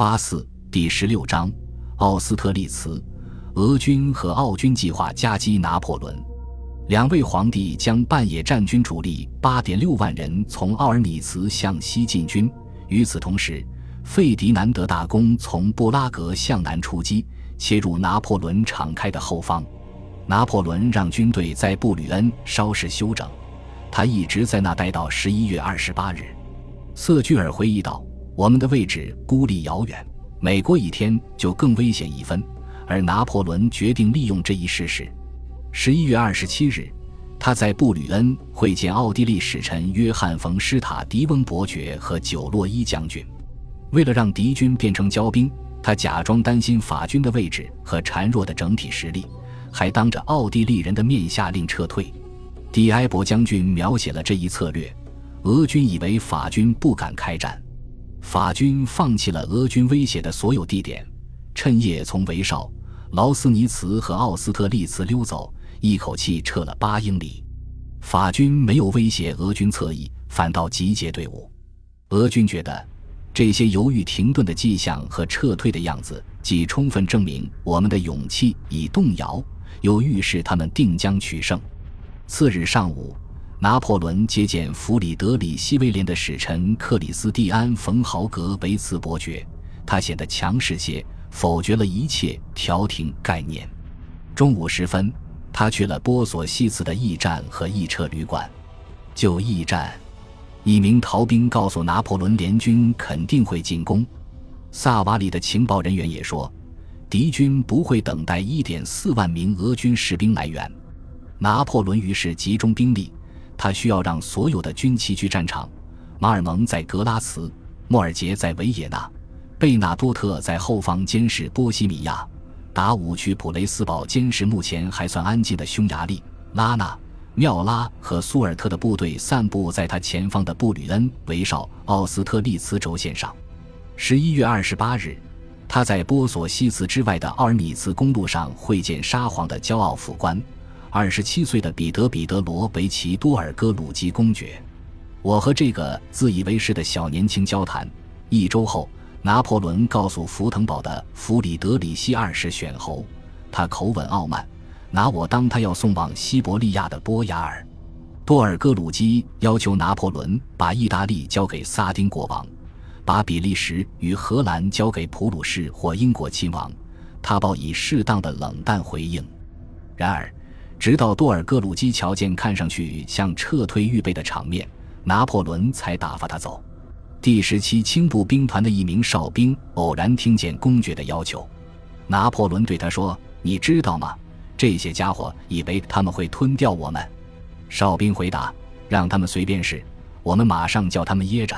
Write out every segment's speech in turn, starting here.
八四第十六章，奥斯特利茨，俄军和奥军计划夹击拿破仑。两位皇帝将半野战军主力八点六万人从奥尔米茨向西进军。与此同时，费迪南德大公从布拉格向南出击，切入拿破仑敞开的后方。拿破仑让军队在布吕恩稍事休整，他一直在那待到十一月二十八日。瑟居尔回忆道。我们的位置孤立遥远，每过一天就更危险一分。而拿破仑决定利用这一事实。十一月二十七日，他在布吕恩会见奥地利使臣约翰·冯·施塔迪翁伯爵和久洛伊将军。为了让敌军变成骄兵，他假装担心法军的位置和孱弱的整体实力，还当着奥地利人的面下令撤退。迪埃博将军描写了这一策略：俄军以为法军不敢开战。法军放弃了俄军威胁的所有地点，趁夜从维绍、劳斯尼茨和奥斯特利茨溜走，一口气撤了八英里。法军没有威胁俄军侧翼，反倒集结队伍。俄军觉得，这些犹豫停顿的迹象和撤退的样子，既充分证明我们的勇气已动摇，又预示他们定将取胜。次日上午。拿破仑接见弗里德里希威廉的使臣克里斯蒂安·冯·豪格维茨伯爵，他显得强势些，否决了一切调停概念。中午时分，他去了波索西茨的驿站和驿车旅馆。就驿站，一名逃兵告诉拿破仑，联军肯定会进攻。萨瓦里的情报人员也说，敌军不会等待1.4万名俄军士兵来援。拿破仑于是集中兵力。他需要让所有的军旗去战场。马尔蒙在格拉茨，莫尔杰在维也纳，贝纳多特在后方监视波西米亚，达武去普雷斯堡监视目前还算安静的匈牙利。拉纳、缪拉和苏尔特的部队散布在他前方的布吕恩、维绍、奥斯特利茨轴线上。十一月二十八日，他在波索西茨之外的奥尔米茨公路上会见沙皇的骄傲副官。二十七岁的彼得·彼得罗维奇多尔戈鲁基公爵，我和这个自以为是的小年轻交谈。一周后，拿破仑告诉福腾堡的弗里德里希二世选侯，他口吻傲慢，拿我当他要送往西伯利亚的波雅尔。多尔戈鲁基要求拿破仑把意大利交给萨丁国王，把比利时与荷兰交给普鲁士或英国亲王。他报以适当的冷淡回应。然而。直到多尔戈鲁基瞧见看上去像撤退预备的场面，拿破仑才打发他走。第十七轻步兵团的一名哨兵偶然听见公爵的要求，拿破仑对他说：“你知道吗？这些家伙以为他们会吞掉我们。”哨兵回答：“让他们随便试，我们马上叫他们噎着。”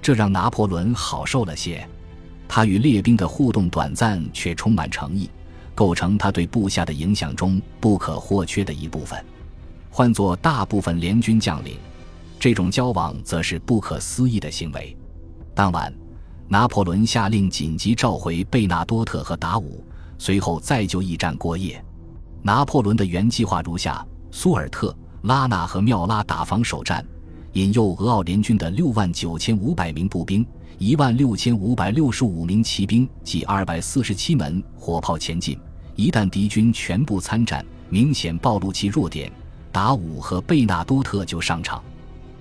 这让拿破仑好受了些。他与列兵的互动短暂却充满诚意。构成他对部下的影响中不可或缺的一部分。换作大部分联军将领，这种交往则是不可思议的行为。当晚，拿破仑下令紧急召回贝纳多特和达武，随后再就驿站过夜。拿破仑的原计划如下：苏尔特、拉纳和缪拉打防守战，引诱俄奥联军的六万九千五百名步兵、一万六千五百六十五名骑兵及二百四十七门火炮前进。一旦敌军全部参战，明显暴露其弱点，达武和贝纳多特就上场。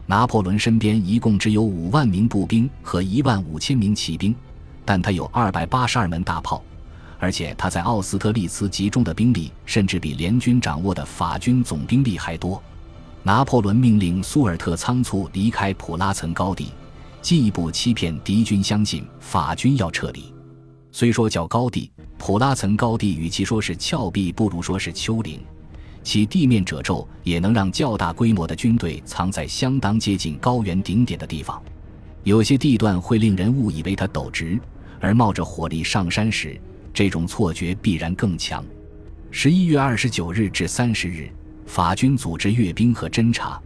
拿破仑身边一共只有五万名步兵和一万五千名骑兵，但他有二百八十二门大炮，而且他在奥斯特利茨集中的兵力甚至比联军掌握的法军总兵力还多。拿破仑命令苏尔特仓促离开普拉岑高地，进一步欺骗敌军相信法军要撤离。虽说叫高地。普拉岑高地与其说是峭壁，不如说是丘陵。其地面褶皱也能让较大规模的军队藏在相当接近高原顶点的地方。有些地段会令人误以为它陡直，而冒着火力上山时，这种错觉必然更强。十一月二十九日至三十日，法军组织阅兵和侦察，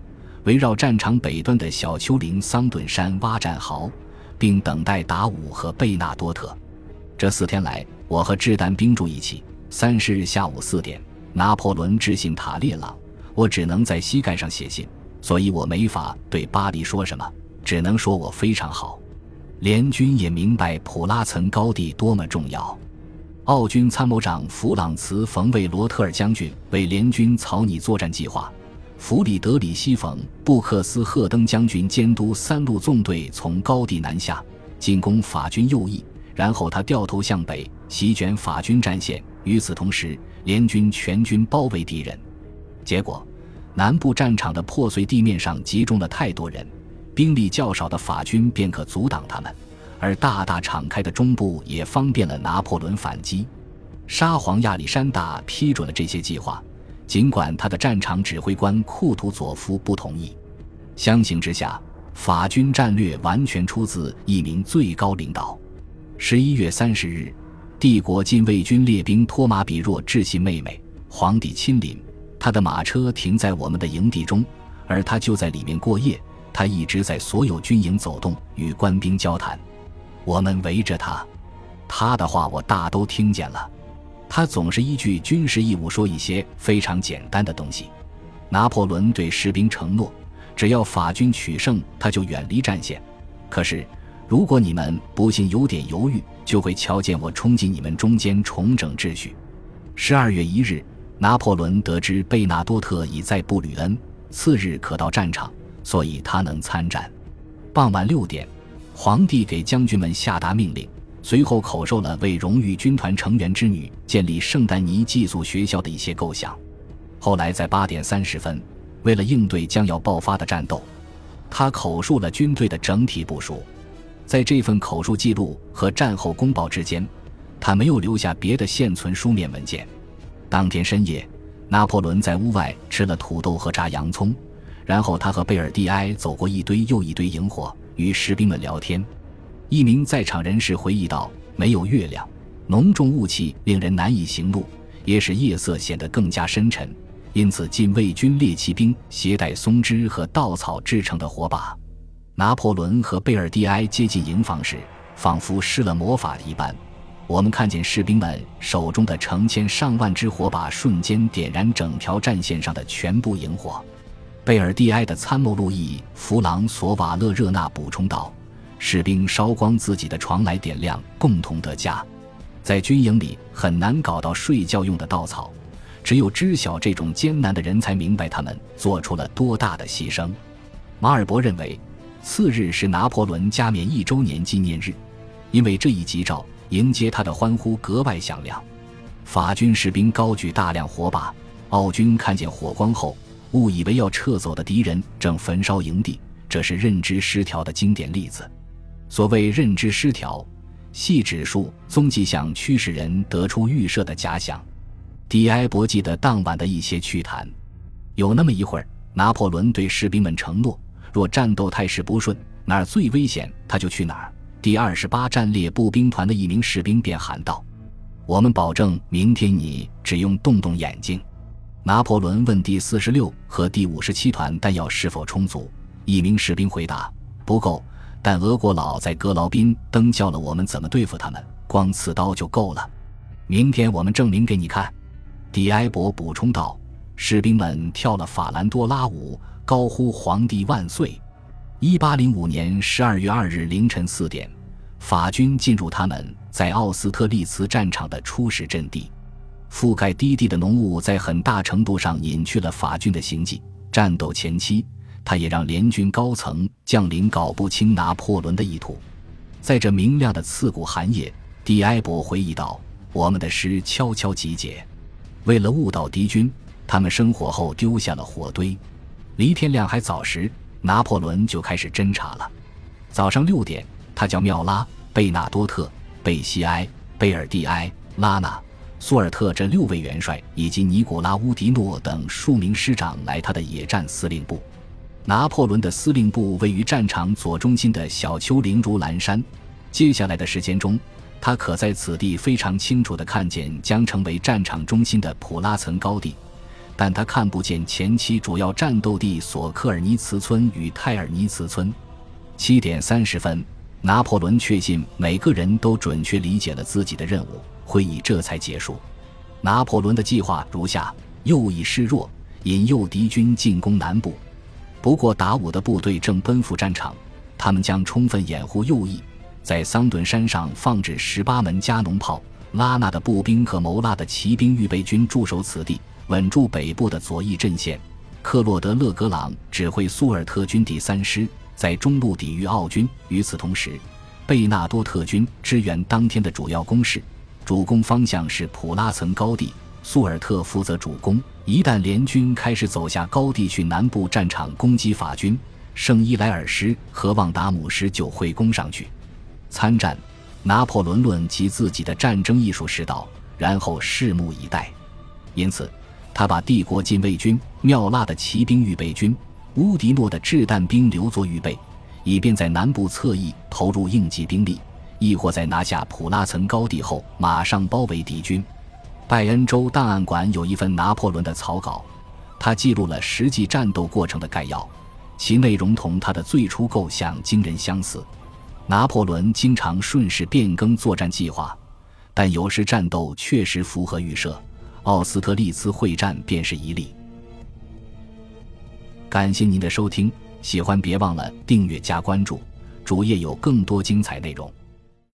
围绕战场北端的小丘陵桑顿山挖战壕，并等待达武和贝纳多特。这四天来。我和掷弹兵住一起。三十日下午四点，拿破仑致信塔列朗，我只能在膝盖上写信，所以我没法对巴黎说什么，只能说我非常好。联军也明白普拉岑高地多么重要。奥军参谋长弗朗茨·冯·魏罗特尔将军为联军草拟作战计划，弗里德里希·冯·布克斯赫登将军监督三路纵队从高地南下进攻法军右翼，然后他掉头向北席卷法军战线。与此同时，联军全军包围敌人，结果，南部战场的破碎地面上集中了太多人，兵力较少的法军便可阻挡他们。而大大敞开的中部也方便了拿破仑反击。沙皇亚历山大批准了这些计划，尽管他的战场指挥官库图佐夫不同意。相形之下，法军战略完全出自一名最高领导。十一月三十日，帝国禁卫军列兵托马比若致信妹妹，皇帝亲临，他的马车停在我们的营地中，而他就在里面过夜。他一直在所有军营走动，与官兵交谈。我们围着他，他的话我大都听见了。他总是依据军事义务说一些非常简单的东西。拿破仑对士兵承诺，只要法军取胜，他就远离战线。可是，如果你们不幸有点犹豫，就会瞧见我冲进你们中间，重整秩序。十二月一日，拿破仑得知贝纳多特已在布吕恩，次日可到战场，所以他能参战。傍晚六点。皇帝给将军们下达命令，随后口授了为荣誉军团成员之女建立圣丹尼寄宿学校的一些构想。后来在八点三十分，为了应对将要爆发的战斗，他口述了军队的整体部署。在这份口述记录和战后公报之间，他没有留下别的现存书面文件。当天深夜，拿破仑在屋外吃了土豆和炸洋葱，然后他和贝尔蒂埃走过一堆又一堆萤火。与士兵们聊天，一名在场人士回忆道：“没有月亮，浓重雾气令人难以行路，也使夜色显得更加深沉。因此，禁卫军猎骑兵携带松枝和稻草制成的火把。拿破仑和贝尔蒂埃接近营房时，仿佛施了魔法一般，我们看见士兵们手中的成千上万支火把瞬间点燃整条战线上的全部营火。”贝尔蒂埃的参谋路易·弗朗索瓦勒热纳补充道：“士兵烧光自己的床来点亮，共同得家。在军营里很难搞到睡觉用的稻草，只有知晓这种艰难的人才明白他们做出了多大的牺牲。”马尔伯认为，次日是拿破仑加冕一周年纪念日，因为这一吉兆，迎接他的欢呼格外响亮。法军士兵高举大量火把，奥军看见火光后。误以为要撤走的敌人正焚烧营地，这是认知失调的经典例子。所谓认知失调，系指数踪迹象驱使人得出预设的假想。迪埃博记得当晚的一些趣谈。有那么一会儿，拿破仑对士兵们承诺：若战斗态势不顺，哪儿最危险，他就去哪儿。第二十八战列步兵团的一名士兵便喊道：“我们保证，明天你只用动动眼睛。”拿破仑问第四十六和第五十七团弹药是否充足。一名士兵回答：“不够，但俄国佬在格劳宾登教了我们怎么对付他们，光刺刀就够了。明天我们证明给你看。”迪埃博补充道。士兵们跳了法兰多拉舞，高呼“皇帝万岁”。一八零五年十二月二日凌晨四点，法军进入他们在奥斯特利茨战场的初始阵地。覆盖低地的浓雾在很大程度上隐去了法军的行迹。战斗前期，他也让联军高层将领搞不清拿破仑的意图。在这明亮的刺骨寒夜，迪埃博回忆道：“我们的师悄悄集结，为了误导敌军，他们生火后丢下了火堆。离天亮还早时，拿破仑就开始侦察了。早上六点，他叫缪拉、贝纳多特、贝西埃、贝尔蒂埃、拉纳。”苏尔特这六位元帅以及尼古拉乌迪诺等数名师长来他的野战司令部。拿破仑的司令部位于战场左中心的小丘陵如蓝山。接下来的时间中，他可在此地非常清楚地看见将成为战场中心的普拉岑高地，但他看不见前期主要战斗地索科尔尼茨村与泰尔尼茨村。七点三十分，拿破仑确信每个人都准确理解了自己的任务。会议这才结束。拿破仑的计划如下：右翼示弱，引诱敌军进攻南部。不过，达武的部队正奔赴战场，他们将充分掩护右翼，在桑顿山上放置十八门加农炮，拉纳的步兵和谋拉的骑兵预备军驻守此地，稳住北部的左翼阵线。克洛德·勒格朗指挥苏尔特军第三师在中路抵御奥军。与此同时，贝纳多特军支援当天的主要攻势，主攻方向是普拉岑高地。苏尔特负责主攻。一旦联军开始走下高地去南部战场攻击法军，圣伊莱尔师和旺达姆师就会攻上去参战。拿破仑论及自己的战争艺术时道，然后拭目以待。因此，他把帝国禁卫军、妙拉的骑兵预备军、乌迪诺的掷弹兵留作预备，以便在南部侧翼投入应急兵力，亦或在拿下普拉岑高地后马上包围敌军。拜恩州档案馆有一份拿破仑的草稿，他记录了实际战斗过程的概要，其内容同他的最初构想惊人相似。拿破仑经常顺势变更作战计划，但有时战斗确实符合预设。奥斯特利茨会战便是一例。感谢您的收听，喜欢别忘了订阅加关注，主页有更多精彩内容。